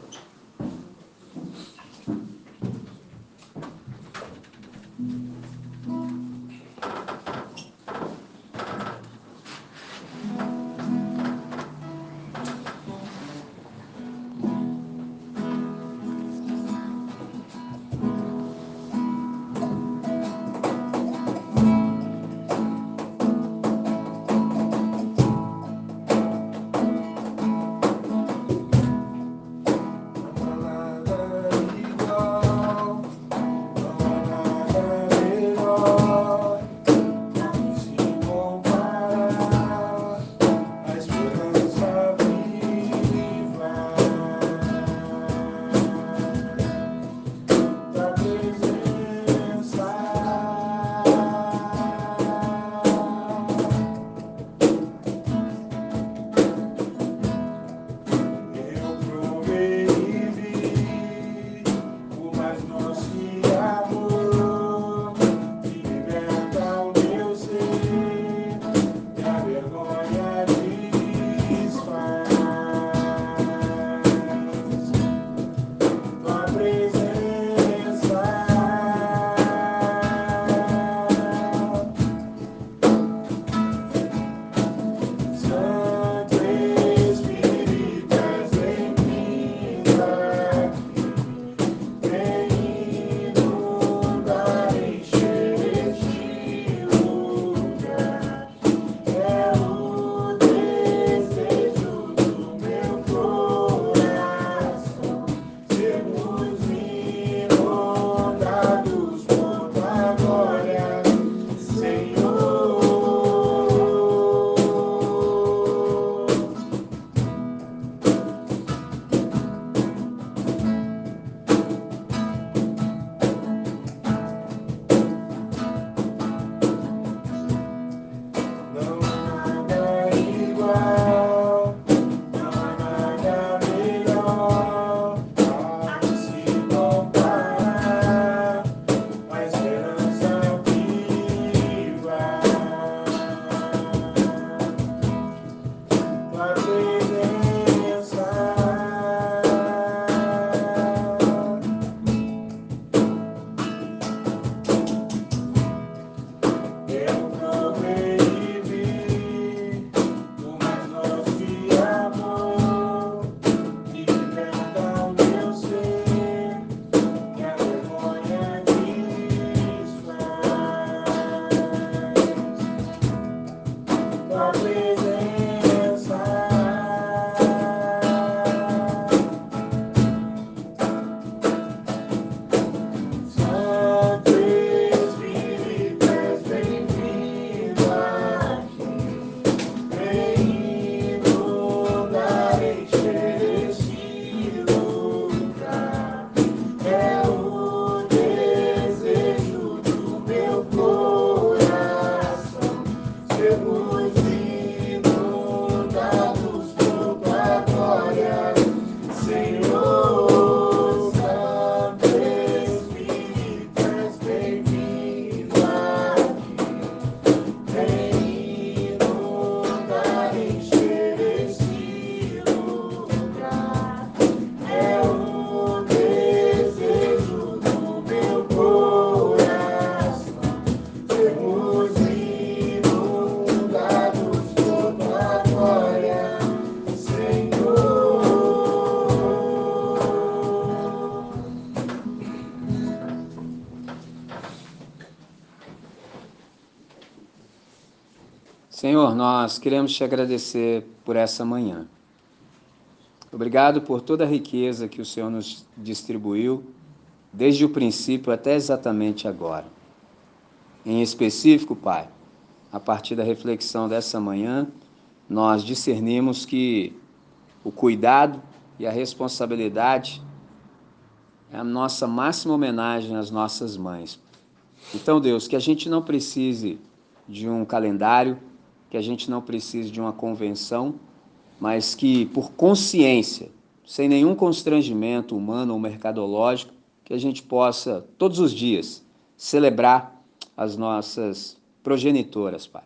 Senhor, nós queremos te agradecer por essa manhã. Obrigado por toda a riqueza que o Senhor nos distribuiu, desde o princípio até exatamente agora. Em específico, Pai, a partir da reflexão dessa manhã, nós discernimos que o cuidado e a responsabilidade é a nossa máxima homenagem às nossas mães. Então, Deus, que a gente não precise de um calendário, que a gente não precise de uma convenção, mas que por consciência, sem nenhum constrangimento humano ou mercadológico, que a gente possa todos os dias celebrar as nossas progenitoras, Pai.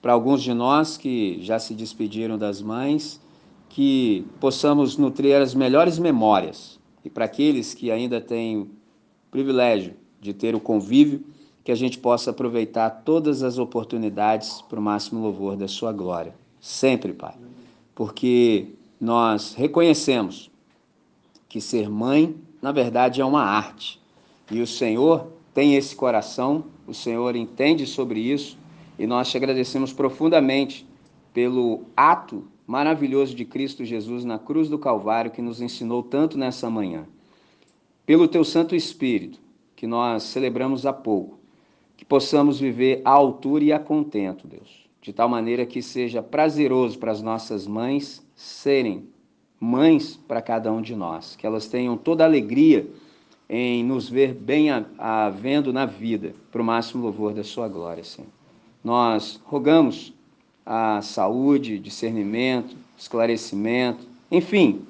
Para alguns de nós que já se despediram das mães, que possamos nutrir as melhores memórias. E para aqueles que ainda têm o privilégio de ter o convívio, que a gente possa aproveitar todas as oportunidades para o máximo louvor da Sua glória. Sempre, Pai. Porque nós reconhecemos que ser mãe, na verdade, é uma arte. E o Senhor tem esse coração, o Senhor entende sobre isso, e nós te agradecemos profundamente pelo ato maravilhoso de Cristo Jesus na cruz do Calvário que nos ensinou tanto nessa manhã. Pelo teu Santo Espírito, que nós celebramos há pouco, possamos viver à altura e a contento, Deus, de tal maneira que seja prazeroso para as nossas mães serem mães para cada um de nós, que elas tenham toda a alegria em nos ver bem havendo na vida, para o máximo louvor da sua glória, Senhor. Nós rogamos a saúde, discernimento, esclarecimento, enfim,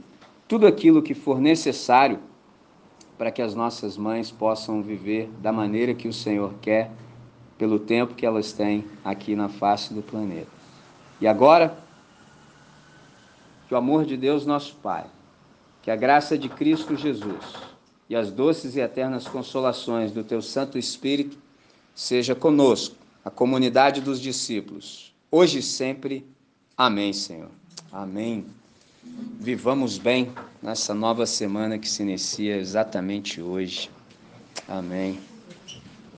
tudo aquilo que for necessário para que as nossas mães possam viver da maneira que o Senhor quer, pelo tempo que elas têm aqui na face do planeta. E agora, que o amor de Deus, nosso Pai, que a graça de Cristo Jesus e as doces e eternas consolações do Teu Santo Espírito seja conosco, a comunidade dos discípulos, hoje e sempre. Amém, Senhor. Amém. Vivamos bem nessa nova semana que se inicia exatamente hoje. Amém.